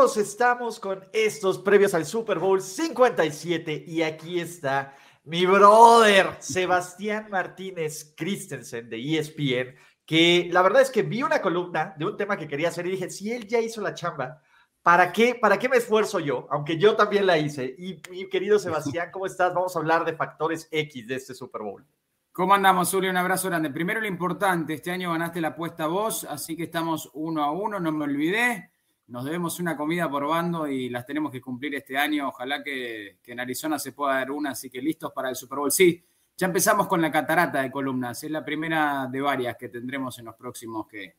Amigos, estamos con estos previos al Super Bowl 57 y aquí está mi brother Sebastián Martínez Christensen de ESPN, que la verdad es que vi una columna de un tema que quería hacer y dije, si él ya hizo la chamba, ¿para qué, para qué me esfuerzo yo? Aunque yo también la hice. Y mi querido Sebastián, ¿cómo estás? Vamos a hablar de factores X de este Super Bowl. ¿Cómo andamos, Julio? Un abrazo grande. Primero lo importante, este año ganaste la apuesta vos, así que estamos uno a uno, no me olvidé. Nos debemos una comida por bando y las tenemos que cumplir este año. Ojalá que, que en Arizona se pueda dar una, así que listos para el Super Bowl. Sí, ya empezamos con la catarata de columnas. Es la primera de varias que tendremos en los próximos ¿qué?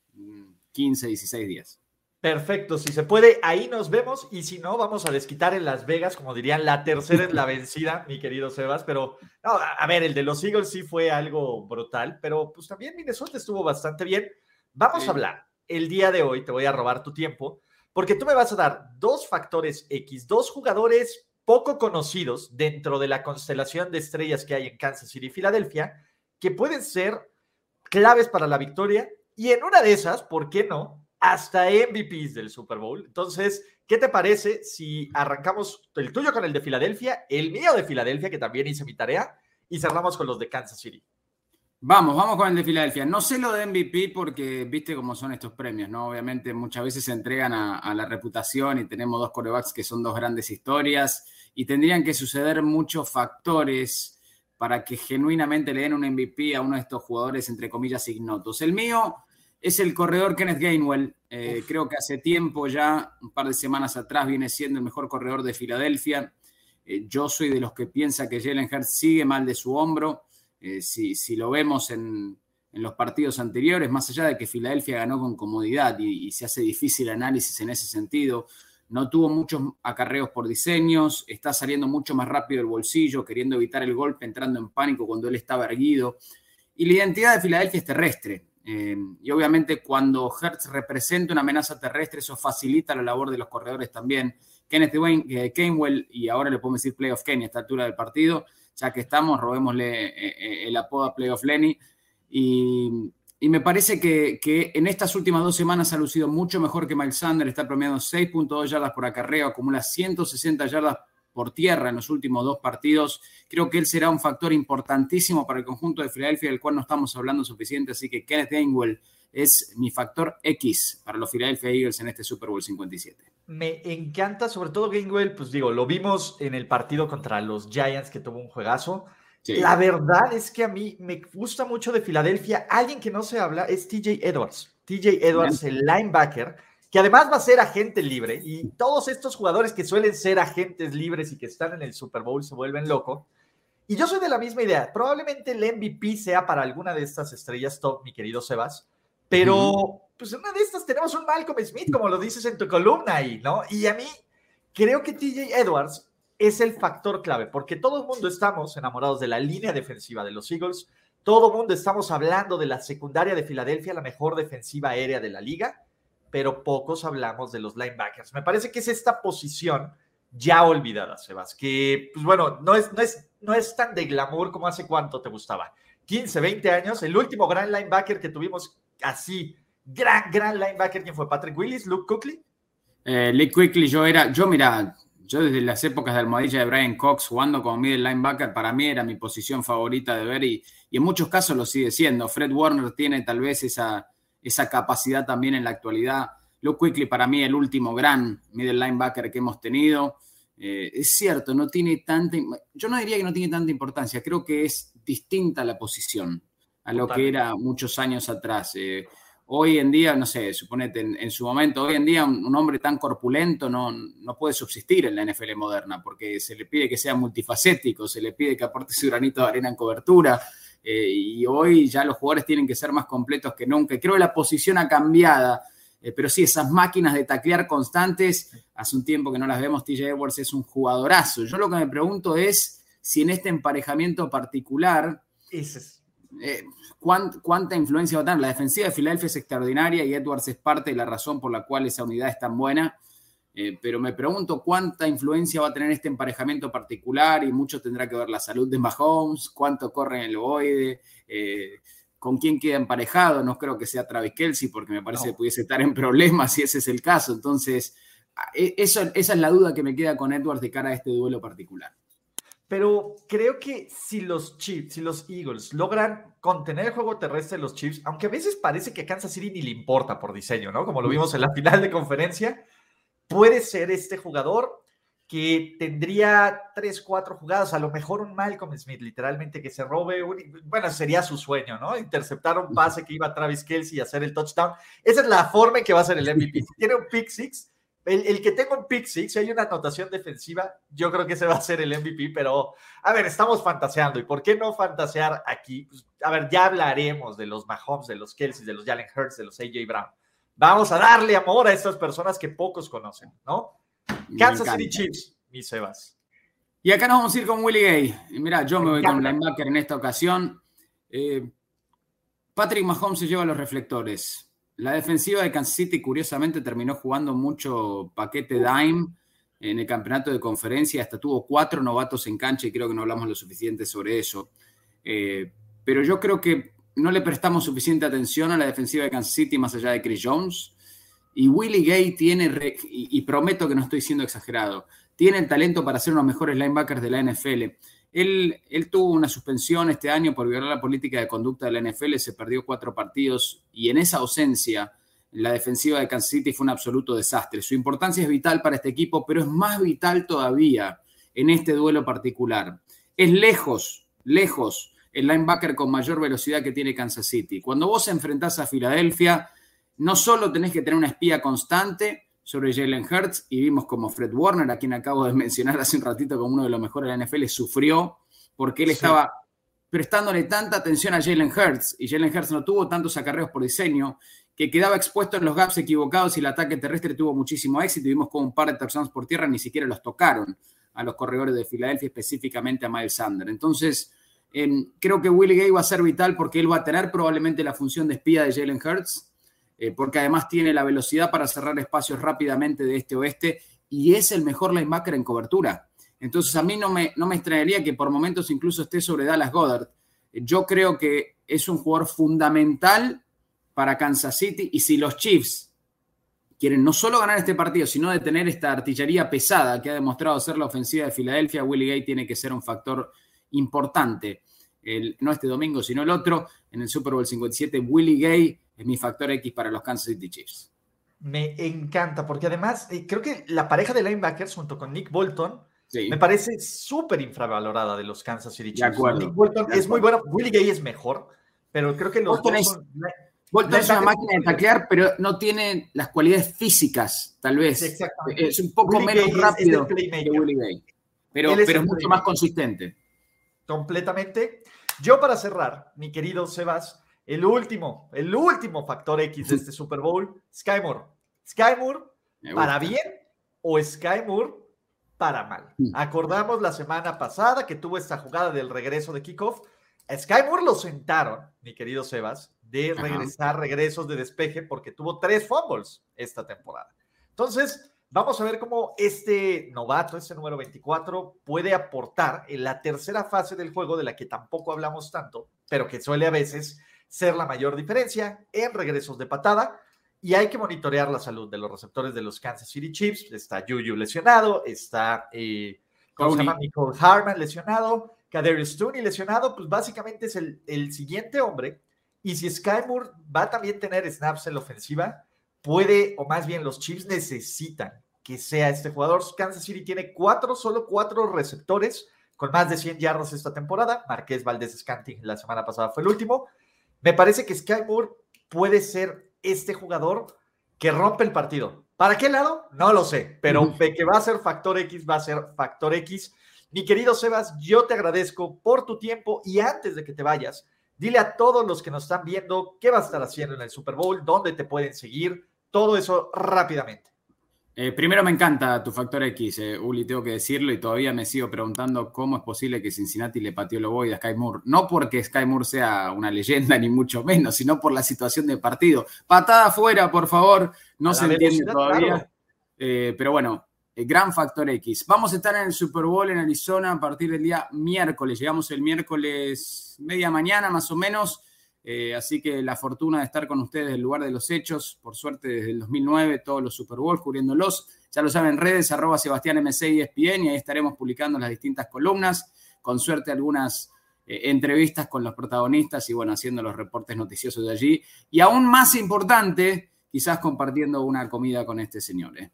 15, 16 días. Perfecto, si se puede, ahí nos vemos y si no, vamos a desquitar en Las Vegas, como dirían, la tercera es la vencida, mi querido Sebas, pero no, a ver, el de los Eagles sí fue algo brutal, pero pues también Minnesota estuvo bastante bien. Vamos Sí. a hablar el día de hoy, te voy a robar tu tiempo, porque tú me vas a dar dos factores X, dos jugadores poco conocidos dentro de la constelación de estrellas que hay en Kansas City y Filadelfia, que pueden ser claves para la victoria y en una de esas, ¿por qué no? Hasta MVPs del Super Bowl. Entonces, ¿qué te parece si arrancamos el tuyo con el de Filadelfia, el mío de Filadelfia, que también hice mi tarea, y cerramos con los de Kansas City? Vamos, vamos con el de Filadelfia. No sé lo de MVP porque viste cómo son estos premios, ¿no? Obviamente muchas veces se entregan a, a la reputación y tenemos dos corebacks que son dos grandes historias y tendrían que suceder muchos factores para que genuinamente le den un MVP a uno de estos jugadores, entre comillas, ignotos. El mío es el corredor Kenneth Gainwell. Eh, creo que hace tiempo ya, un par de semanas atrás, viene siendo el mejor corredor de Filadelfia. Eh, yo soy de los que piensa que Jalen Hurts sigue mal de su hombro. Eh, si, lo vemos en, los partidos anteriores, más allá de que Filadelfia ganó con comodidad y, se hace difícil análisis en ese sentido, no tuvo muchos acarreos por diseños, está saliendo mucho más rápido el bolsillo, queriendo evitar el golpe, entrando en pánico cuando él estaba erguido. Y la identidad de Filadelfia es terrestre. Eh, y obviamente cuando Hertz representa una amenaza terrestre, eso facilita la labor de los corredores también. Kenneth Wayne, eh, y ahora le podemos decir Playoff Kenny a esta altura del partido, ya que estamos, robémosle eh, el apodo a Playoff Lenny. Y, me parece que, que, en estas últimas dos semanas ha lucido mucho mejor que Miles Sanders, está promediando 6.2 yardas por acarreo, acumula 160 yardas por tierra en los últimos dos partidos. Creo que él será un factor importantísimo para el conjunto de Filadelfia, del cual no estamos hablando suficiente, así que Kenneth Gainwell es mi factor X para los Philadelphia Eagles en este Super Bowl 57. Me encanta, sobre todo Gainwell, pues digo, lo vimos en el partido contra los Giants que tuvo un juegazo. Sí. La verdad es que a mí me gusta mucho de Filadelfia. Alguien que no se habla es TJ Edwards. TJ Edwards, Bien. el linebacker, que además va a ser agente libre. Y todos estos jugadores que suelen ser agentes libres y que están en el Super Bowl se vuelven locos. Y yo soy de la misma idea. Probablemente el MVP sea para alguna de estas estrellas top, mi querido Sebas. Pero, uh -huh. pues una de estas tenemos un Malcolm Smith, como lo dices en tu columna ahí, ¿no? Y a mí creo que TJ Edwards es el factor clave, porque todo el mundo estamos enamorados de la línea defensiva de los Eagles, todo el mundo estamos hablando de la secundaria de Filadelfia, la mejor defensiva aérea de la liga, pero pocos hablamos de los linebackers. Me parece que es esta posición ya olvidada, Sebas, que, pues bueno, no es, no es, no es tan de glamour como hace cuánto te gustaba. 15, 20 años, el último gran linebacker que tuvimos así, gran, gran linebacker, ¿quién fue? ¿Patrick Willis? ¿Luke Cookley? Eh, Luke Quickly, yo era, yo mira, yo desde las épocas de almohadilla de Brian Cox jugando como middle linebacker, para mí era mi posición favorita de ver y, y, en muchos casos lo sigue siendo. Fred Warner tiene tal vez esa, esa capacidad también en la actualidad. Luke Quickly para mí el último gran middle linebacker que hemos tenido. Eh, es cierto, no tiene tanta, yo no diría que no tiene tanta importancia, creo que es distinta la posición a lo que era muchos años atrás. Eh, hoy en día, no sé, suponete en, en, su momento, hoy en día un, un, hombre tan corpulento no, no puede subsistir en la NFL moderna porque se le pide que sea multifacético, se le pide que aporte su granito de arena en cobertura. eh, y hoy ya los jugadores tienen que ser más completos que nunca. Creo que la posición ha cambiado, eh, pero sí, esas máquinas de taclear constantes, hace un tiempo que no las vemos, TJ Edwards es un jugadorazo. Yo lo que me pregunto es si en este emparejamiento particular... Eh, ¿cuánta, influencia va a tener? La defensiva de Filadelfia es extraordinaria y Edwards es parte de la razón por la cual esa unidad es tan buena. Eh, pero me pregunto cuánta influencia va a tener este emparejamiento particular y mucho tendrá que ver la salud de Mahomes, cuánto corre en el ovoide, eh, con quién queda emparejado. No creo que sea Travis Kelsey porque me parece que pudiese estar en problemas si ese es el caso. Entonces, e, eso, esa es la duda que me queda con Edwards de cara a este duelo particular. Pero creo que si los Chiefs, si los Eagles logran contener el juego terrestre de los Chiefs, aunque a veces parece que a Kansas City ni le importa por diseño, ¿no? Como lo vimos en la final de conferencia, puede ser este jugador que tendría tres, cuatro jugadas, a lo mejor un Malcolm Smith, literalmente que se robe, bueno, sería su sueño, ¿no? Interceptar un pase que iba a Travis Kelsey y hacer el touchdown. Esa es la forma en que va a ser el MVP. Si tiene un pick six, el, que tenga un pick six, si hay una anotación defensiva, yo creo que ese va a ser el MVP, pero a ver, estamos fantaseando. ¿Y por qué no fantasear aquí? Pues, a ver, ya hablaremos de los Mahomes, de los Kelsey, de los Jalen Hurts, de los AJ Brown. Vamos a darle amor a estas personas que pocos conocen, ¿no? Kansas City Chiefs, mi Sebas. Y acá nos vamos a ir con Willie Gay. Y mira, yo me, voy con linebacker en esta ocasión. Eh, Patrick Mahomes se lleva los reflectores. La defensiva de Kansas City, curiosamente, terminó jugando mucho paquete dime en el campeonato de conferencia. Hasta tuvo cuatro novatos en cancha y creo que no hablamos lo suficiente sobre eso. Eh, pero yo creo que no le prestamos suficiente atención a la defensiva de Kansas City más allá de Chris Jones. Y Willie Gay tiene, y, y, prometo que no estoy siendo exagerado, tiene el talento para ser uno de los mejores linebackers de la NFL. Él, tuvo una suspensión este año por violar la política de conducta de la NFL, se perdió cuatro partidos y en esa ausencia la defensiva de Kansas City fue un absoluto desastre. Su importancia es vital para este equipo, pero es más vital todavía en este duelo particular. Es lejos, lejos el linebacker con mayor velocidad que tiene Kansas City. Cuando vos enfrentás a Filadelfia, no solo tenés que tener una espía constante, sobre Jalen Hurts y vimos como Fred Warner, a quien acabo de mencionar hace un ratito como uno de los mejores de la NFL, sufrió porque él estaba prestándole tanta atención a Jalen Hurts y Jalen Hurts no tuvo tantos acarreos por diseño que quedaba expuesto en los gaps equivocados y el ataque terrestre tuvo muchísimo éxito y vimos como un par de touchdowns por tierra ni siquiera los tocaron a los corredores de Filadelfia, específicamente a Miles Sander. Entonces, creo que Willie Gay va a ser vital porque él va a tener probablemente la función de espía de Jalen Hurts eh, porque además tiene la velocidad para cerrar espacios rápidamente de este oeste y es el mejor linebacker en cobertura. Entonces a mí no me, no me extrañaría que por momentos incluso esté sobre Dallas Goddard. Yo creo que es un jugador fundamental para Kansas City y si los Chiefs quieren no solo ganar este partido, sino detener esta artillería pesada que ha demostrado ser la ofensiva de Filadelfia, Willie Gay tiene que ser un factor importante. no este domingo, sino el otro, en el Super Bowl 57, Willie Gay es mi factor X para los Kansas City Chiefs. Me encanta, porque además eh, creo que la pareja de linebackers junto con Nick Bolton me parece súper infravalorada de los Kansas City Chiefs. Nick Bolton es muy bueno, Willie Gay es mejor, pero creo que los Bolton, es, Bolton es una máquina de taclear, pero no tiene las cualidades físicas, tal vez. Es un poco menos rápido que Willie Gay, pero, pero es mucho más consistente. Completamente. Yo para cerrar, mi querido Sebas, el último, el último factor X de este Super Bowl, Sky Moore. Sky Moore para bien o Sky Moore para mal. Mm. Acordamos la semana pasada que tuvo esta jugada del regreso de kickoff. A Sky Moore lo sentaron, mi querido Sebas, de regresar regresos de despeje porque tuvo tres fumbles esta temporada. Entonces, vamos a ver cómo este novato, este número 24, puede aportar en la tercera fase del juego de la que tampoco hablamos tanto, pero que suele a veces ser la mayor diferencia en regresos de patada. Y hay que monitorear la salud de los receptores de los Kansas City Chiefs. Está Juju lesionado, está eh, ¿cómo se llama? Harman lesionado, Kadarius Tooney lesionado. Pues básicamente es el, el siguiente hombre. Y si Sky Moore va a también tener snaps en la ofensiva, puede, o más bien los Chiefs necesitan que sea este jugador. Kansas City tiene cuatro, solo cuatro receptores con más de 100 yardas esta temporada. Marqués Valdés Scanting la semana pasada fue el último. Me parece que Sky Moore puede ser este jugador que rompe el partido. ¿Para qué lado? No lo sé, pero de que va a ser factor X, va a ser factor X. Mi querido Sebas, yo te agradezco por tu tiempo y antes de que te vayas, dile a todos los que nos están viendo qué va a estar haciendo en el Super Bowl, dónde te pueden seguir, todo eso rápidamente. Eh, primero me encanta tu factor X, eh, Uli, tengo que decirlo, y todavía me sigo preguntando cómo es posible que Cincinnati le pateó el a Sky Moore. No porque Sky Moore sea una leyenda, ni mucho menos, sino por la situación del partido. Patada afuera, por favor, no se entiende todavía. Eh, pero bueno, gran factor X. Vamos a estar en el Super Bowl en Arizona a partir del día miércoles. Llegamos el miércoles media mañana, más o menos. Eh, así que la fortuna de estar con ustedes en el lugar de los hechos, por suerte desde el 2009, todos los Super Bowls cubriéndolos. Ya lo saben, redes arroba Sebastián MC y ESPN y ahí estaremos publicando las distintas columnas, con suerte algunas eh, entrevistas con los protagonistas y bueno, haciendo los reportes noticiosos de allí. Y aún más importante, quizás compartiendo una comida con este señor. ¿eh?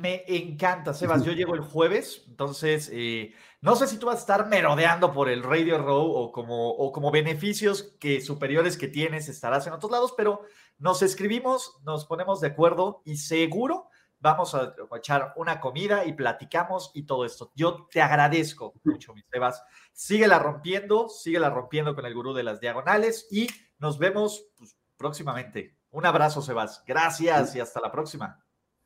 Me encanta, Sebas. Yo llego el jueves, entonces eh, no sé si tú vas a estar merodeando por el Radio Row o como, o como beneficios que, superiores que tienes estarás en otros lados, pero nos escribimos, nos ponemos de acuerdo y seguro vamos a echar una comida y platicamos y todo esto. Yo te agradezco mucho, mi Sebas. Síguela rompiendo, síguela rompiendo con el gurú de las diagonales y nos vemos pues, próximamente. Un abrazo, Sebas. Gracias y hasta la próxima.